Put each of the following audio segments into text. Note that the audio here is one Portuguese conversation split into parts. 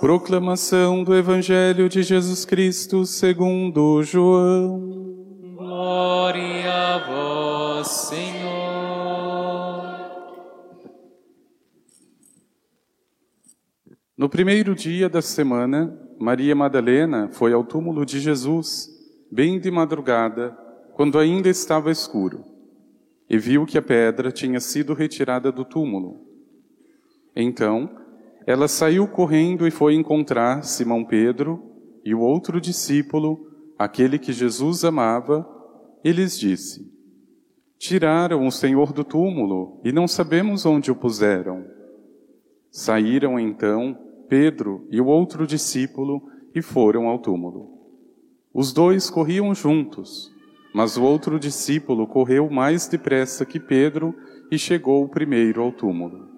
Proclamação do Evangelho de Jesus Cristo segundo João. Glória a vós, Senhor. No primeiro dia da semana, Maria Madalena foi ao túmulo de Jesus, bem de madrugada, quando ainda estava escuro, e viu que a pedra tinha sido retirada do túmulo. Então, ela saiu correndo e foi encontrar Simão Pedro e o outro discípulo, aquele que Jesus amava, e lhes disse: Tiraram o Senhor do túmulo e não sabemos onde o puseram. Saíram então Pedro e o outro discípulo e foram ao túmulo. Os dois corriam juntos, mas o outro discípulo correu mais depressa que Pedro e chegou primeiro ao túmulo.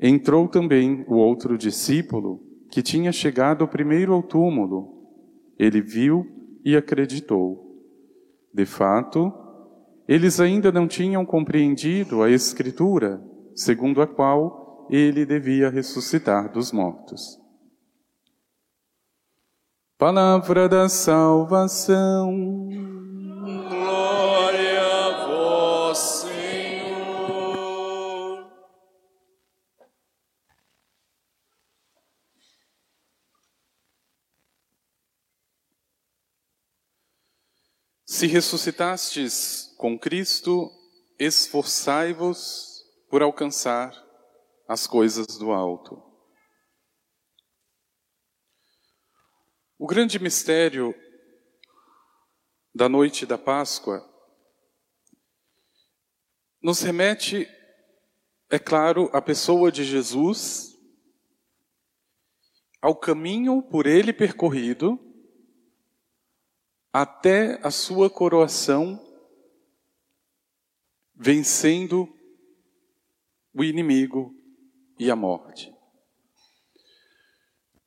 entrou também o outro discípulo que tinha chegado primeiro ao túmulo. Ele viu e acreditou. De fato, eles ainda não tinham compreendido a Escritura, segundo a qual ele devia ressuscitar dos mortos. Palavra da salvação. Se ressuscitastes com Cristo, esforçai-vos por alcançar as coisas do alto. O grande mistério da noite da Páscoa nos remete, é claro, à pessoa de Jesus, ao caminho por ele percorrido até a sua coroação, vencendo o inimigo e a morte.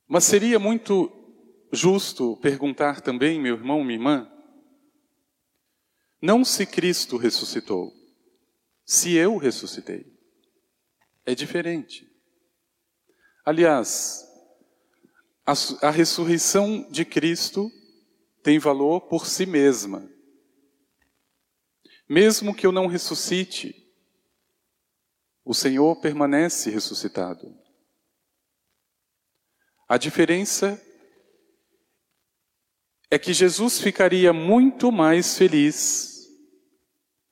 Mas seria muito justo perguntar também, meu irmão, minha irmã, não se Cristo ressuscitou, se eu ressuscitei. É diferente. Aliás, a, a ressurreição de Cristo tem valor por si mesma. Mesmo que eu não ressuscite, o Senhor permanece ressuscitado. A diferença é que Jesus ficaria muito mais feliz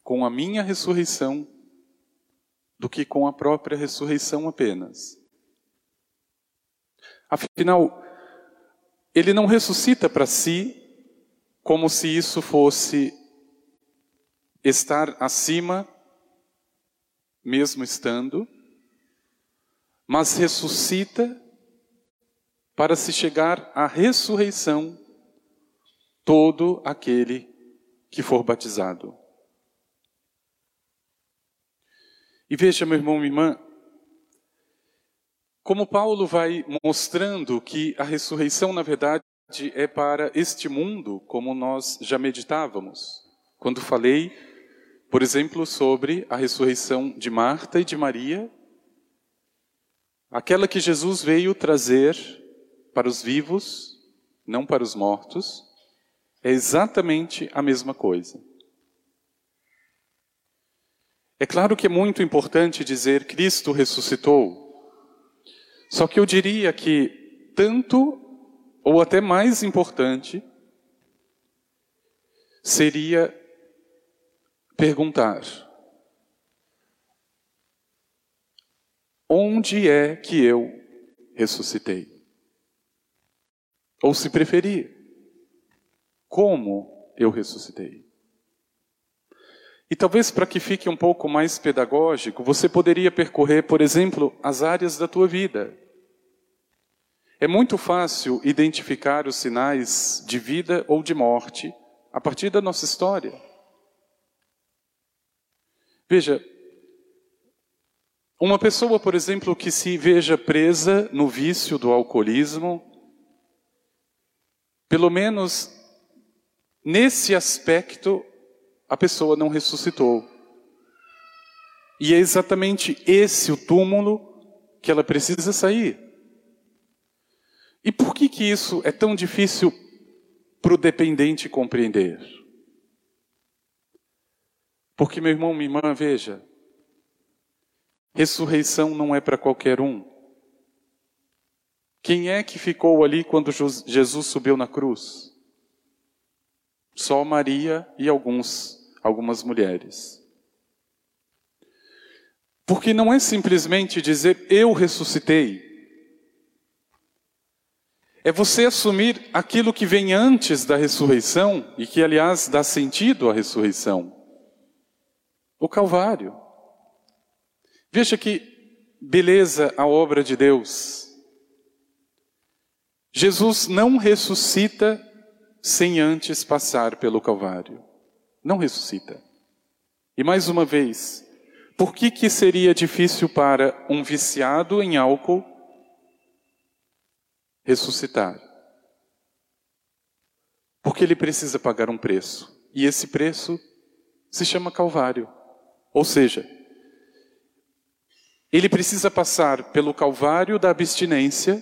com a minha ressurreição do que com a própria ressurreição apenas. Afinal, ele não ressuscita para si como se isso fosse estar acima, mesmo estando, mas ressuscita para se chegar à ressurreição todo aquele que for batizado. E veja, meu irmão, minha irmã, como Paulo vai mostrando que a ressurreição, na verdade, é para este mundo, como nós já meditávamos, quando falei, por exemplo, sobre a ressurreição de Marta e de Maria, aquela que Jesus veio trazer para os vivos, não para os mortos, é exatamente a mesma coisa. É claro que é muito importante dizer Cristo ressuscitou, só que eu diria que tanto ou até mais importante, seria perguntar: onde é que eu ressuscitei? Ou se preferir, como eu ressuscitei? E talvez para que fique um pouco mais pedagógico, você poderia percorrer, por exemplo, as áreas da tua vida É muito fácil identificar os sinais de vida ou de morte a partir da nossa história. Veja, uma pessoa, por exemplo, que se veja presa no vício do alcoolismo, pelo menos nesse aspecto, a pessoa não ressuscitou. E é exatamente esse o túmulo que ela precisa sair. E por que, que isso é tão difícil para o dependente compreender? Porque, meu irmão, minha irmã, veja, ressurreição não é para qualquer um. Quem é que ficou ali quando Jesus subiu na cruz? Só Maria e alguns, algumas mulheres. Porque não é simplesmente dizer eu ressuscitei. É você assumir aquilo que vem antes da ressurreição e que, aliás, dá sentido à ressurreição. O Calvário. Veja que beleza a obra de Deus. Jesus não ressuscita sem antes passar pelo Calvário. Não ressuscita. E mais uma vez, por que, que seria difícil para um viciado em álcool ressuscitar? Porque ele precisa pagar um preço. E esse preço se chama Calvário. Ou seja, ele precisa passar pelo Calvário da abstinência.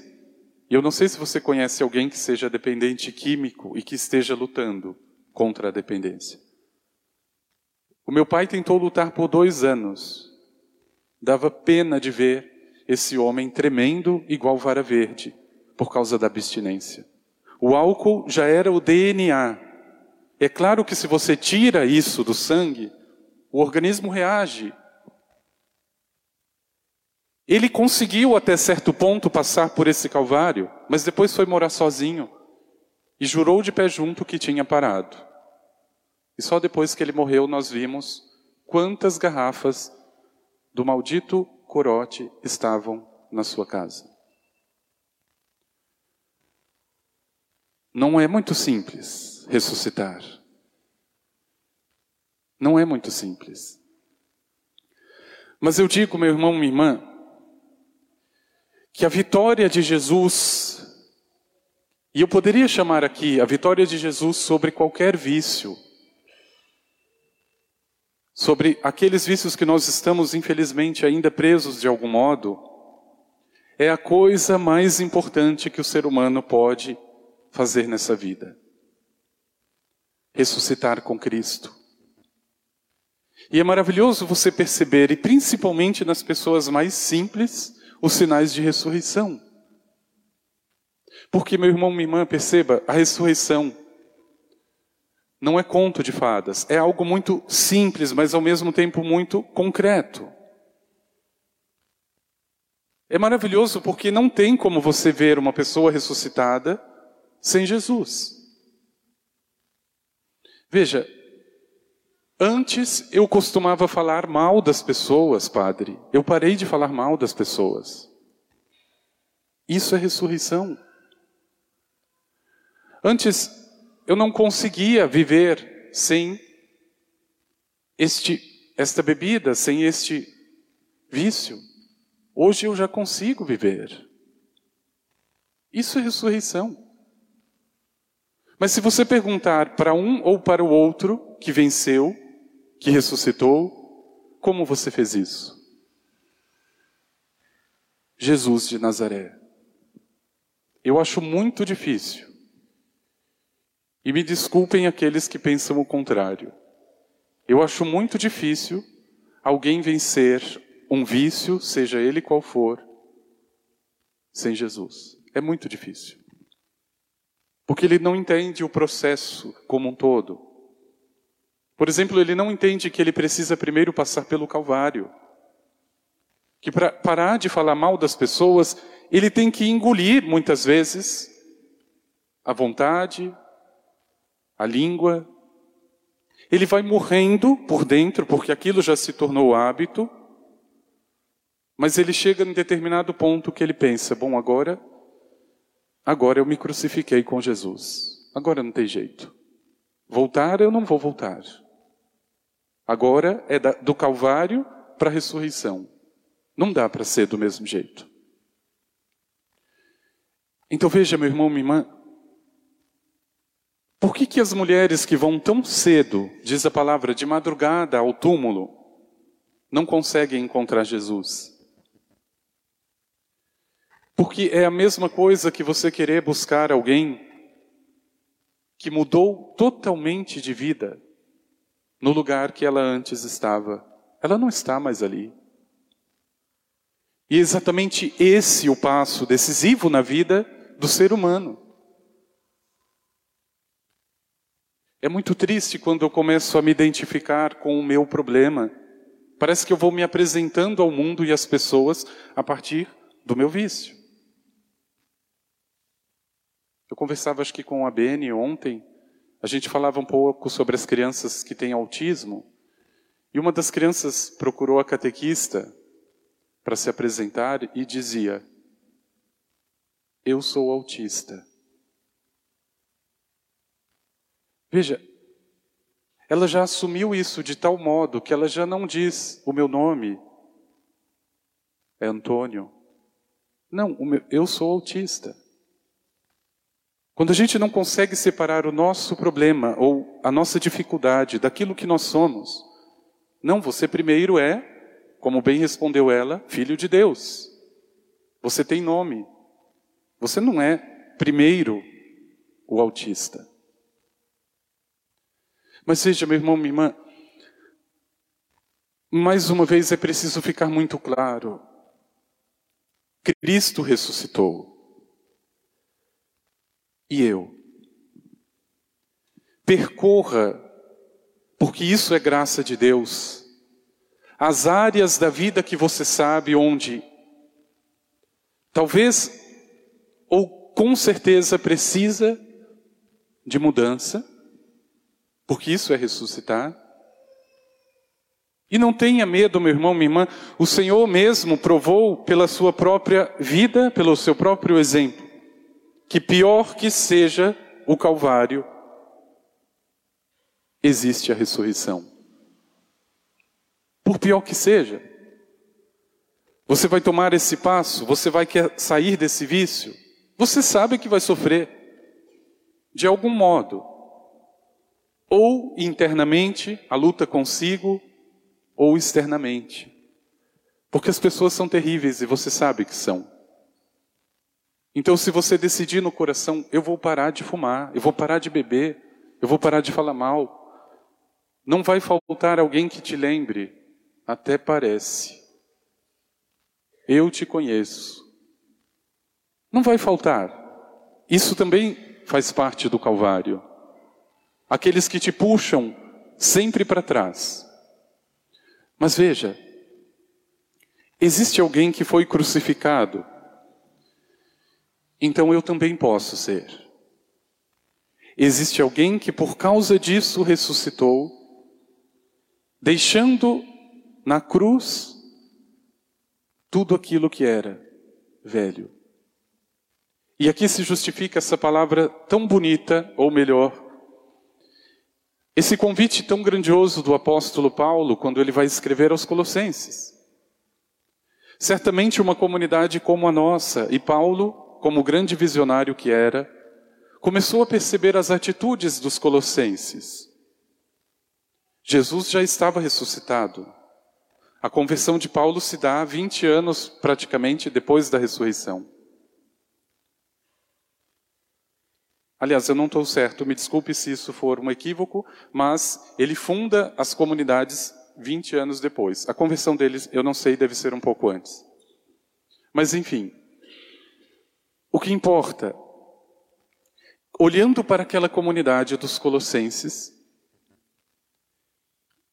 E eu não sei se você conhece alguém que seja dependente químico e que esteja lutando contra a dependência. O meu pai tentou lutar por dois anos. Dava pena de ver esse homem tremendo igual vara verde por causa da abstinência. O álcool já era o DNA. É claro que se você tira isso do sangue, o organismo reage. Ele conseguiu até certo ponto passar por esse calvário, mas depois foi morar sozinho e jurou de pé junto que tinha parado. E só depois que ele morreu nós vimos quantas garrafas do maldito corote estavam na sua casa. Não é muito simples ressuscitar. Não é muito simples. Mas eu digo, meu irmão, minha irmã, que a vitória de Jesus, e eu poderia chamar aqui a vitória de Jesus sobre qualquer vício, sobre aqueles vícios que nós estamos, infelizmente, ainda presos de algum modo, é a coisa mais importante que o ser humano pode fazer nessa vida. Ressuscitar com Cristo. E é maravilhoso você perceber, e principalmente nas pessoas mais simples, os sinais de ressurreição. Porque, meu irmão, minha irmã, perceba, a ressurreição não é conto de fadas, é algo muito simples, mas ao mesmo tempo muito concreto. É maravilhoso porque não tem como você ver uma pessoa ressuscitada sem Jesus. Veja, antes eu costumava falar mal das pessoas, padre. Eu parei de falar mal das pessoas. Isso é ressurreição. Antes eu não conseguia viver sem este, esta bebida, sem este vício. Hoje eu já consigo viver. Isso é ressurreição. Mas se você perguntar para um ou para o outro que venceu, que ressuscitou, como você fez isso? Jesus de Nazaré. Eu acho muito difícil e me desculpem aqueles que pensam o contrário. Eu acho muito difícil alguém vencer um vício, seja ele qual for, sem Jesus. É muito difícil. Porque ele não entende o processo como um todo. Por exemplo, ele não entende que ele precisa primeiro passar pelo Calvário. Que para parar de falar mal das pessoas, ele tem que engolir muitas vezes a vontade, a língua. Ele vai morrendo por dentro, porque aquilo já se tornou hábito. Mas ele chega em determinado ponto que ele pensa: bom, agora agora eu me crucifiquei com Jesus. Agora não tem jeito. Voltar eu não vou voltar. Agora é do Calvário para a ressurreição. Não dá para ser do mesmo jeito. Então veja, meu irmão, minha irmã, por que, que as mulheres que vão tão cedo, diz a palavra, de madrugada ao túmulo, não conseguem encontrar Jesus? Porque é a mesma coisa que você querer buscar alguém que mudou totalmente de vida no lugar que ela antes estava. Ela não está mais ali. E é exatamente esse o passo decisivo na vida do ser humano. É muito triste quando eu começo a me identificar com o meu problema. Parece que eu vou me apresentando ao mundo e às pessoas a partir do meu vício. Eu conversava, acho que com a Beni ontem, a gente falava um pouco sobre as crianças que têm autismo. E uma das crianças procurou a catequista para se apresentar e dizia: Eu sou autista. Veja, ela já assumiu isso de tal modo que ela já não diz o meu nome é Antônio. Não, meu, eu sou autista. Quando a gente não consegue separar o nosso problema ou a nossa dificuldade daquilo que nós somos, não, você primeiro é como bem respondeu ela, filho de Deus. Você tem nome. Você não é primeiro o autista. Mas seja, meu irmão, minha irmã, mais uma vez é preciso ficar muito claro. Cristo ressuscitou. E eu? Percorra, porque isso é graça de Deus as áreas da vida que você sabe onde talvez ou com certeza precisa de mudança, porque isso é ressuscitar. E não tenha medo, meu irmão, minha irmã, o Senhor mesmo provou pela sua própria vida, pelo seu próprio exemplo, que pior que seja o Calvário, existe a ressurreição por pior que seja. Você vai tomar esse passo, você vai sair desse vício, você sabe que vai sofrer, de algum modo, ou internamente, a luta consigo, ou externamente. Porque as pessoas são terríveis e você sabe que são. Então, se você decidir no coração, eu vou parar de fumar, eu vou parar de beber, eu vou parar de falar mal, não vai faltar alguém que te lembre até parece. Eu te conheço. Não vai faltar. Isso também faz parte do Calvário. Aqueles que te puxam sempre para trás. Mas veja, existe alguém que foi crucificado. Então eu também posso ser. Existe alguém que por causa disso ressuscitou, deixando na cruz tudo aquilo que era velho. E aqui se justifica essa palavra tão bonita, ou melhor, esse convite tão grandioso do apóstolo Paulo quando ele vai escrever aos Colossenses. Certamente uma comunidade como a nossa, e Paulo, como grande visionário que era, começou a perceber as atitudes dos colossenses. Jesus já estava ressuscitado. A conversão de Paulo se dá 20 anos praticamente depois da ressurreição. Aliás, eu não estou certo, me desculpe se isso for um equívoco, mas ele funda as comunidades 20 anos depois. A conversão deles, eu não sei, deve ser um pouco antes. Mas enfim, o que importa, olhando para aquela comunidade dos Colossenses,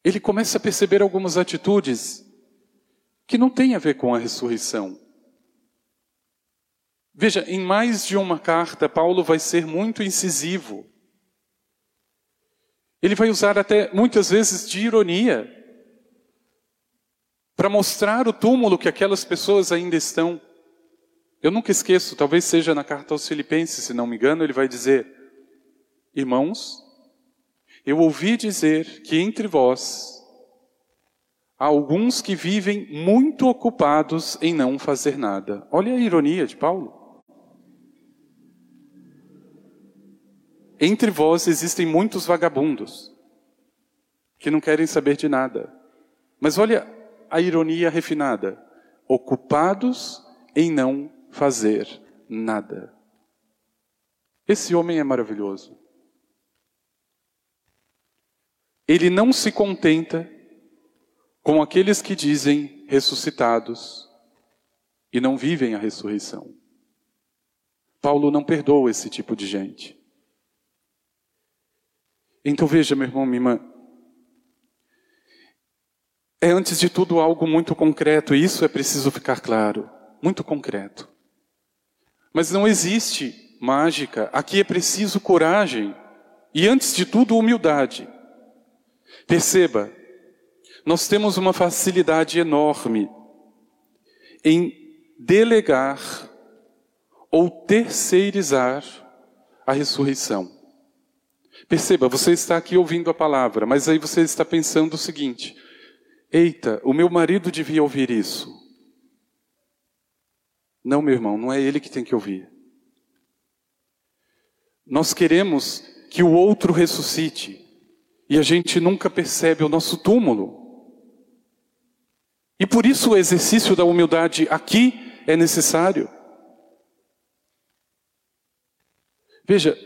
ele começa a perceber algumas atitudes que não têm a ver com a ressurreição. Veja, em mais de uma carta, Paulo vai ser muito incisivo. Ele vai usar até muitas vezes de ironia para mostrar o túmulo que aquelas pessoas ainda estão. Eu nunca esqueço, talvez seja na carta aos Filipenses, se não me engano, ele vai dizer: Irmãos, eu ouvi dizer que entre vós há alguns que vivem muito ocupados em não fazer nada. Olha a ironia de Paulo. Entre vós existem muitos vagabundos que não querem saber de nada. Mas olha a ironia refinada: ocupados em não fazer nada. Esse homem é maravilhoso. Ele não se contenta com aqueles que dizem ressuscitados e não vivem a ressurreição. Paulo não perdoa esse tipo de gente. Então veja, meu irmão, minha irmã, é antes de tudo algo muito concreto, e isso é preciso ficar claro, muito concreto. Mas não existe mágica, aqui é preciso coragem e antes de tudo humildade. Perceba, nós temos uma facilidade enorme em delegar ou terceirizar a ressurreição. Perceba, você está aqui ouvindo a palavra, mas aí você está pensando o seguinte: Eita, o meu marido devia ouvir isso. Não, meu irmão, não é ele que tem que ouvir. Nós queremos que o outro ressuscite e a gente nunca percebe o nosso túmulo. E por isso o exercício da humildade aqui é necessário. Veja,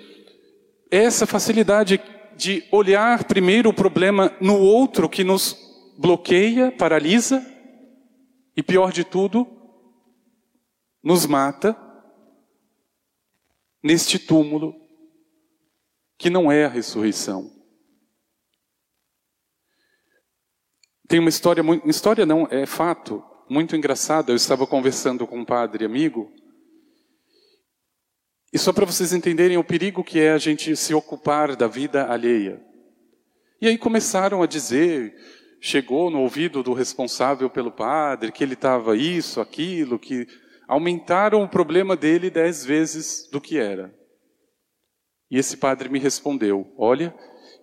essa facilidade de olhar primeiro o problema no outro que nos bloqueia, paralisa e, pior de tudo, nos mata neste túmulo que não é a ressurreição. Tem uma história, história não, é fato, muito engraçada. Eu estava conversando com um padre amigo, e só para vocês entenderem o perigo que é a gente se ocupar da vida alheia. E aí começaram a dizer chegou no ouvido do responsável pelo padre que ele estava isso, aquilo, que aumentaram o problema dele dez vezes do que era. E esse padre me respondeu: Olha,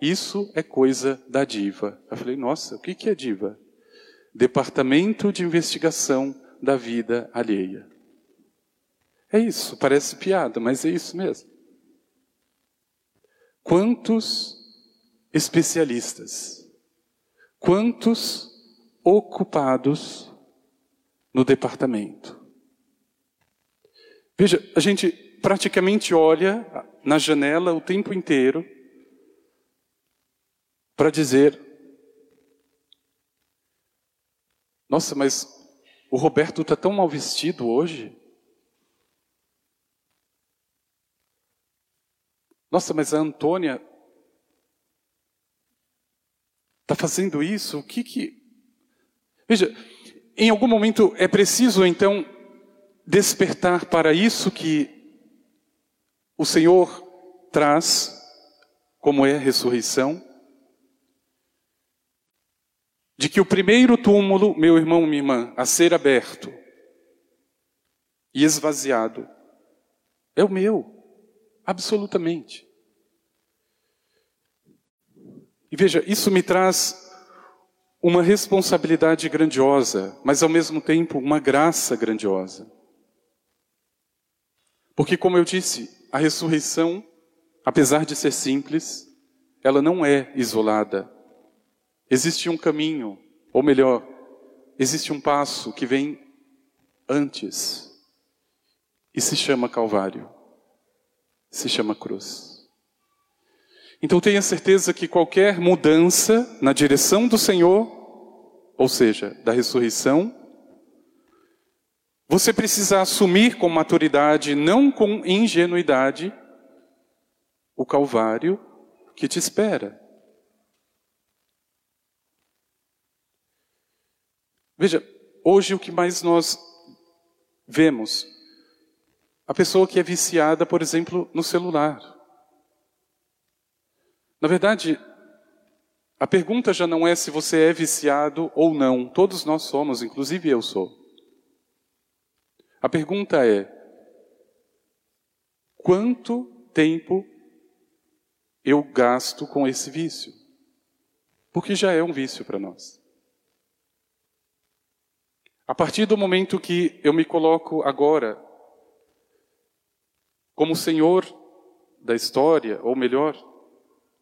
isso é coisa da diva. Eu falei: Nossa, o que, é diva? Departamento de Investigação da Vida Alheia. É isso, parece piada, mas é isso mesmo. Quantos especialistas Quantos ocupados no departamento? Veja, a gente praticamente olha na janela o tempo inteiro para dizer: Nossa, mas o Roberto está tão mal vestido hoje. Nossa, mas a Antônia está fazendo isso? O que que. Veja, em algum momento é preciso então despertar para isso que o Senhor traz, como é a ressurreição, de que o primeiro túmulo, meu irmão, minha irmã, a ser aberto e esvaziado, é o meu, absolutamente. E veja, isso me traz uma responsabilidade grandiosa, mas ao mesmo tempo uma graça grandiosa. Porque, como eu disse, a ressurreição, apesar de ser simples, ela não é isolada. Existe um caminho, ou melhor, existe um passo que vem antes e se chama Calvário, se chama cruz. Então tenha certeza que qualquer mudança na direção do Senhor, ou seja, da ressurreição, você precisa assumir com maturidade, não com ingenuidade, o Calvário que te espera. Veja, hoje o que mais nós vemos? A pessoa que é viciada, por exemplo, no celular. Na verdade, a pergunta já não é se você é viciado ou não. Todos nós somos, inclusive eu sou. A pergunta é: quanto tempo eu gasto com esse vício. Porque já é um vício para nós. A partir do momento que eu me coloco agora como Senhor da história, ou melhor,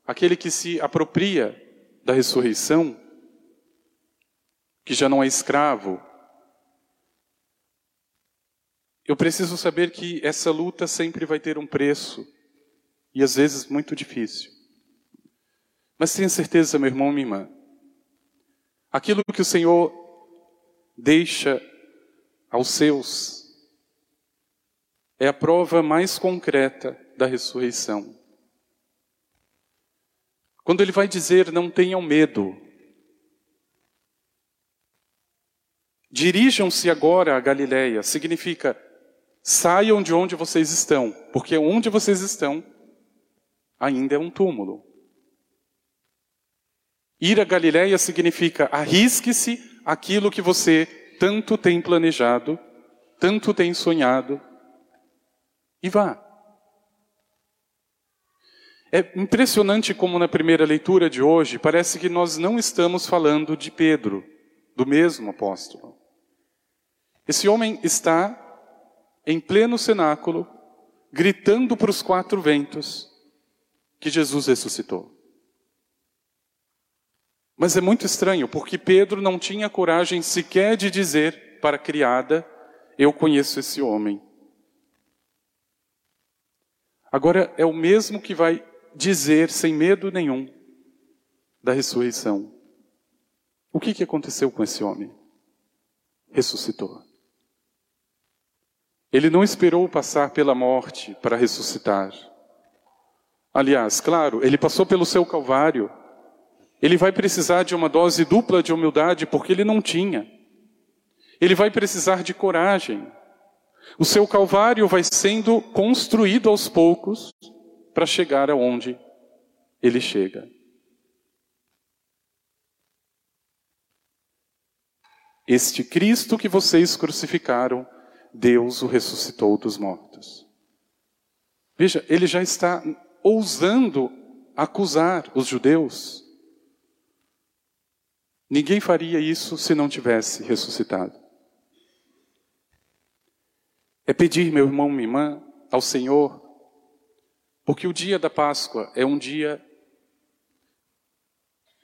aquele que se apropria da ressurreição, que já não é escravo, eu preciso saber que essa luta sempre vai ter um preço, e às vezes muito difícil. Mas tenha certeza, meu irmão, minha irmã, aquilo que o Senhor deixa aos seus é a prova mais concreta da ressurreição. Quando ele vai dizer, não tenham medo, dirijam-se agora a Galiléia, significa saiam de onde vocês estão, porque onde vocês estão ainda é um túmulo. Ir a Galiléia significa arrisque-se aquilo que você tanto tem planejado, tanto tem sonhado, e vá. É impressionante como na primeira leitura de hoje parece que nós não estamos falando de Pedro, do mesmo apóstolo. Esse homem está em pleno cenáculo, gritando para os quatro ventos que Jesus ressuscitou. Mas é muito estranho, porque Pedro não tinha coragem sequer de dizer para a criada: Eu conheço esse homem. Agora é o mesmo que vai dizer, sem medo nenhum, da ressurreição. O que, que aconteceu com esse homem? Ressuscitou. Ele não esperou passar pela morte para ressuscitar. Aliás, claro, ele passou pelo seu Calvário. Ele vai precisar de uma dose dupla de humildade porque ele não tinha. Ele vai precisar de coragem. O seu Calvário vai sendo construído aos poucos para chegar aonde ele chega. Este Cristo que vocês crucificaram, Deus o ressuscitou dos mortos. Veja, ele já está ousando acusar os judeus. Ninguém faria isso se não tivesse ressuscitado. É pedir, meu irmão, minha irmã, ao Senhor porque o dia da Páscoa é um dia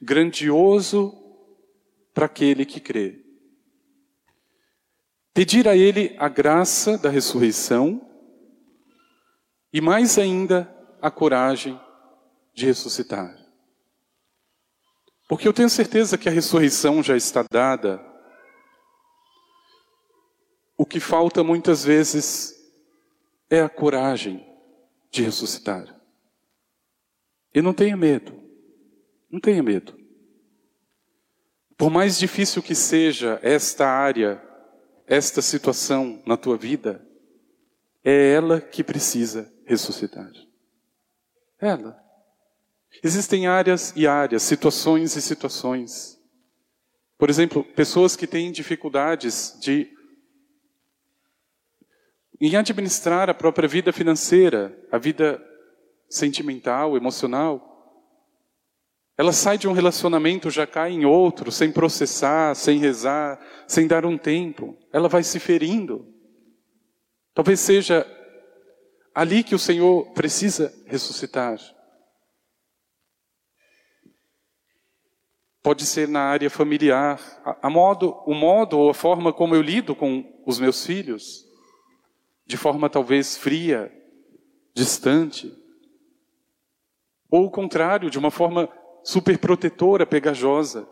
grandioso para aquele que crê. Pedir a Ele a graça da ressurreição e, mais ainda, a coragem de ressuscitar. Porque eu tenho certeza que a ressurreição já está dada. O que falta muitas vezes é a coragem de ressuscitar. E não tenha medo. Não tenha medo. Por mais difícil que seja esta área, esta situação na tua vida, é ela que precisa ressuscitar. Ela. Existem áreas e áreas, situações e situações. Por exemplo, pessoas que têm dificuldades de em administrar a própria vida financeira, a vida sentimental, emocional. Ela sai de um relacionamento, já cai em outro, sem processar, sem rezar, sem dar um tempo. Ela vai se ferindo. Talvez seja ali que o Senhor precisa ressuscitar. Pode ser na área familiar, a, modo, o modo ou a forma como eu lido com os meus filhos de forma talvez fria, distante. Ou o contrário, de uma forma superprotetora, pegajosa,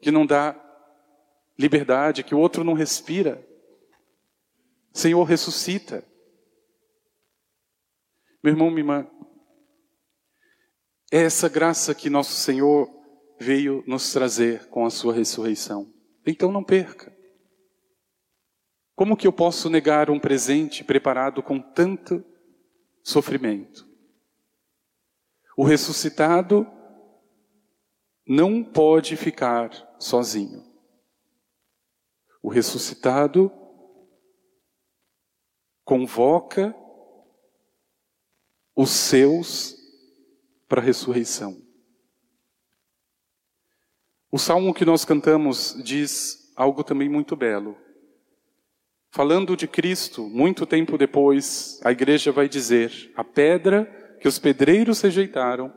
que não dá liberdade, que o outro não respira. Senhor, ressuscita. Meu irmão, minha irmã, é essa graça que nosso Senhor veio nos trazer com a sua ressurreição. Então não perca. Como que eu posso negar um presente preparado com tanto sofrimento? O ressuscitado não pode ficar sozinho. O ressuscitado convoca os seus para a ressurreição. O salmo que nós cantamos diz algo também muito belo. Falando de Cristo, muito tempo depois, a igreja vai dizer: a pedra que os pedreiros rejeitaram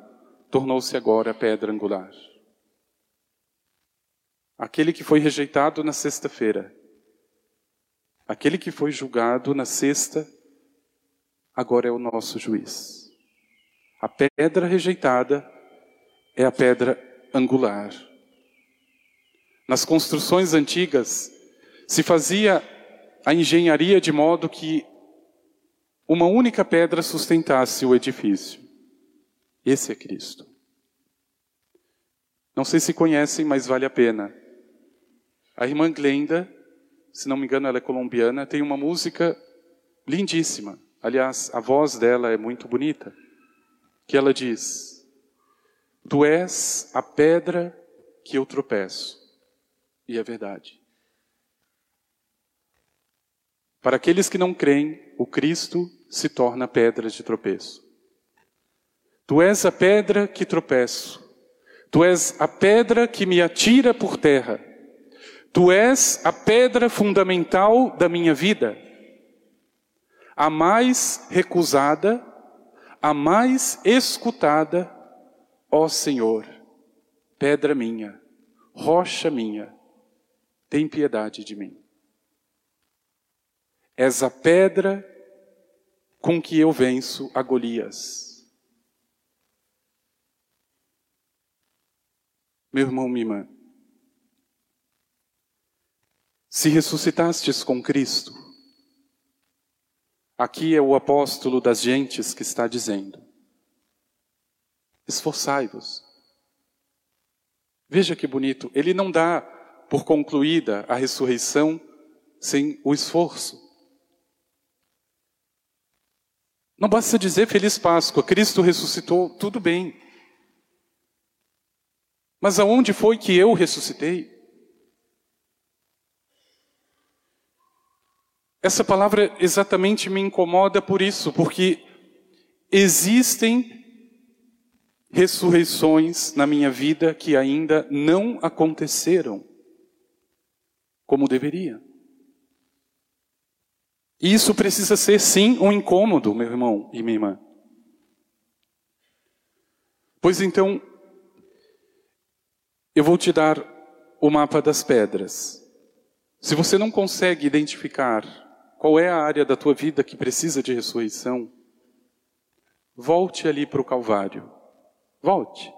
tornou-se agora a pedra angular. Aquele que foi rejeitado na sexta-feira, aquele que foi julgado na sexta, agora é o nosso juiz. A pedra rejeitada é a pedra angular. Nas construções antigas, se fazia a engenharia de modo que uma única pedra sustentasse o edifício. Esse é Cristo. Não sei se conhecem, mas vale a pena. A irmã Glenda, se não me engano, ela é colombiana, tem uma música lindíssima. Aliás, a voz dela é muito bonita. Que ela diz: Tu és a pedra que eu tropeço. E é verdade. Para aqueles que não creem, o Cristo se torna pedra de tropeço. Tu és a pedra que tropeço. Tu és a pedra que me atira por terra. Tu és a pedra fundamental da minha vida. A mais recusada, a mais escutada, ó Senhor, pedra minha, rocha minha, tem piedade de mim. És a pedra com que eu venço a Golias. Meu irmão, minha irmã, se ressuscitastes com Cristo, aqui é o apóstolo das gentes que está dizendo: esforçai-vos. Veja que bonito, ele não dá por concluída a ressurreição sem o esforço. Não basta dizer feliz Páscoa, Cristo ressuscitou, tudo bem. Mas aonde foi que eu ressuscitei? Essa palavra exatamente me incomoda por isso, porque existem ressurreições na minha vida que ainda não aconteceram como deveria. E isso precisa ser sim um incômodo, meu irmão e minha irmã. Pois então, eu vou te dar o mapa das pedras. Se você não consegue identificar qual é a área da tua vida que precisa de ressurreição, volte ali para o Calvário. Volte.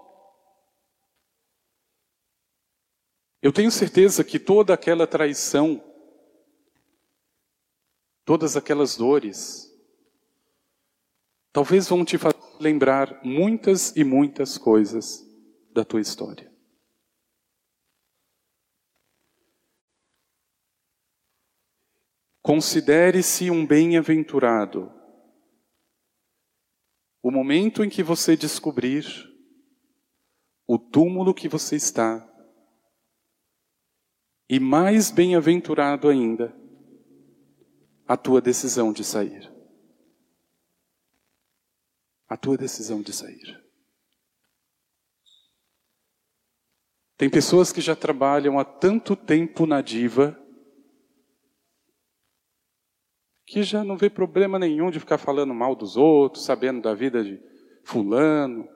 Eu tenho certeza que toda aquela traição, todas aquelas dores, talvez vão te lembrar muitas e muitas coisas da tua história. Considere-se um bem-aventurado. O momento em que você descobrir o túmulo que você está e mais bem-aventurado ainda, a tua decisão de sair. A tua decisão de sair. Tem pessoas que já trabalham há tanto tempo na diva que já não vê problema nenhum de ficar falando mal dos outros, sabendo da vida de fulano.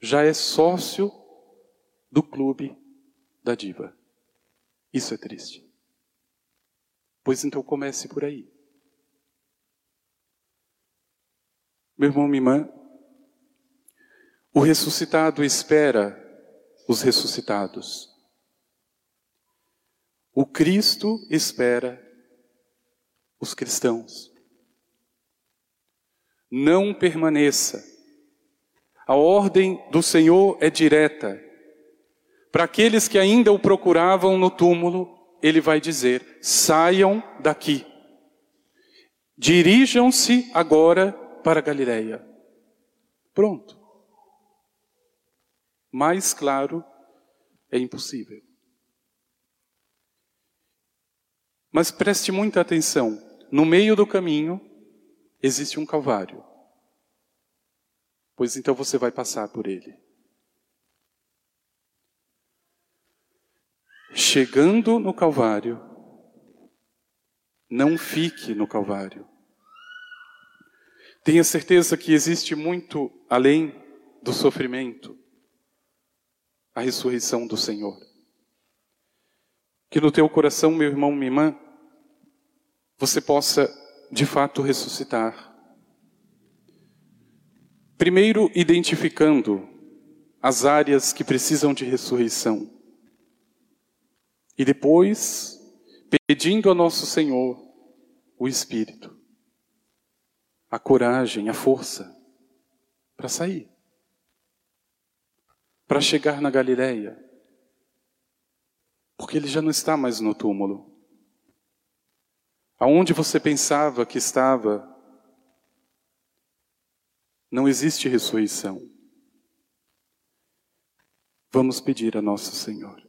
Já é sócio do clube da diva. Isso é triste. Pois então comece por aí. Meu irmão, minha irmã, o ressuscitado espera os ressuscitados. O Cristo espera os cristãos. Não permaneça. A ordem do Senhor é direta. Para aqueles que ainda o procuravam no túmulo, ele vai dizer: saiam daqui. Dirijam-se agora para Galiléia. Pronto. Mais claro é impossível. Mas preste muita atenção. No meio do caminho, existe um Calvário. Pois então você vai passar por ele. Chegando no Calvário, não fique no Calvário. Tenha certeza que existe muito além do sofrimento a ressurreição do Senhor. Que no teu coração, meu irmão, minha irmã, você possa de fato ressuscitar. Primeiro, identificando as áreas que precisam de ressurreição. E depois, pedindo a nosso Senhor o Espírito, a coragem, a força para sair, para chegar na Galileia, porque ele já não está mais no túmulo. Aonde você pensava que estava, não existe ressurreição. Vamos pedir a nosso Senhor.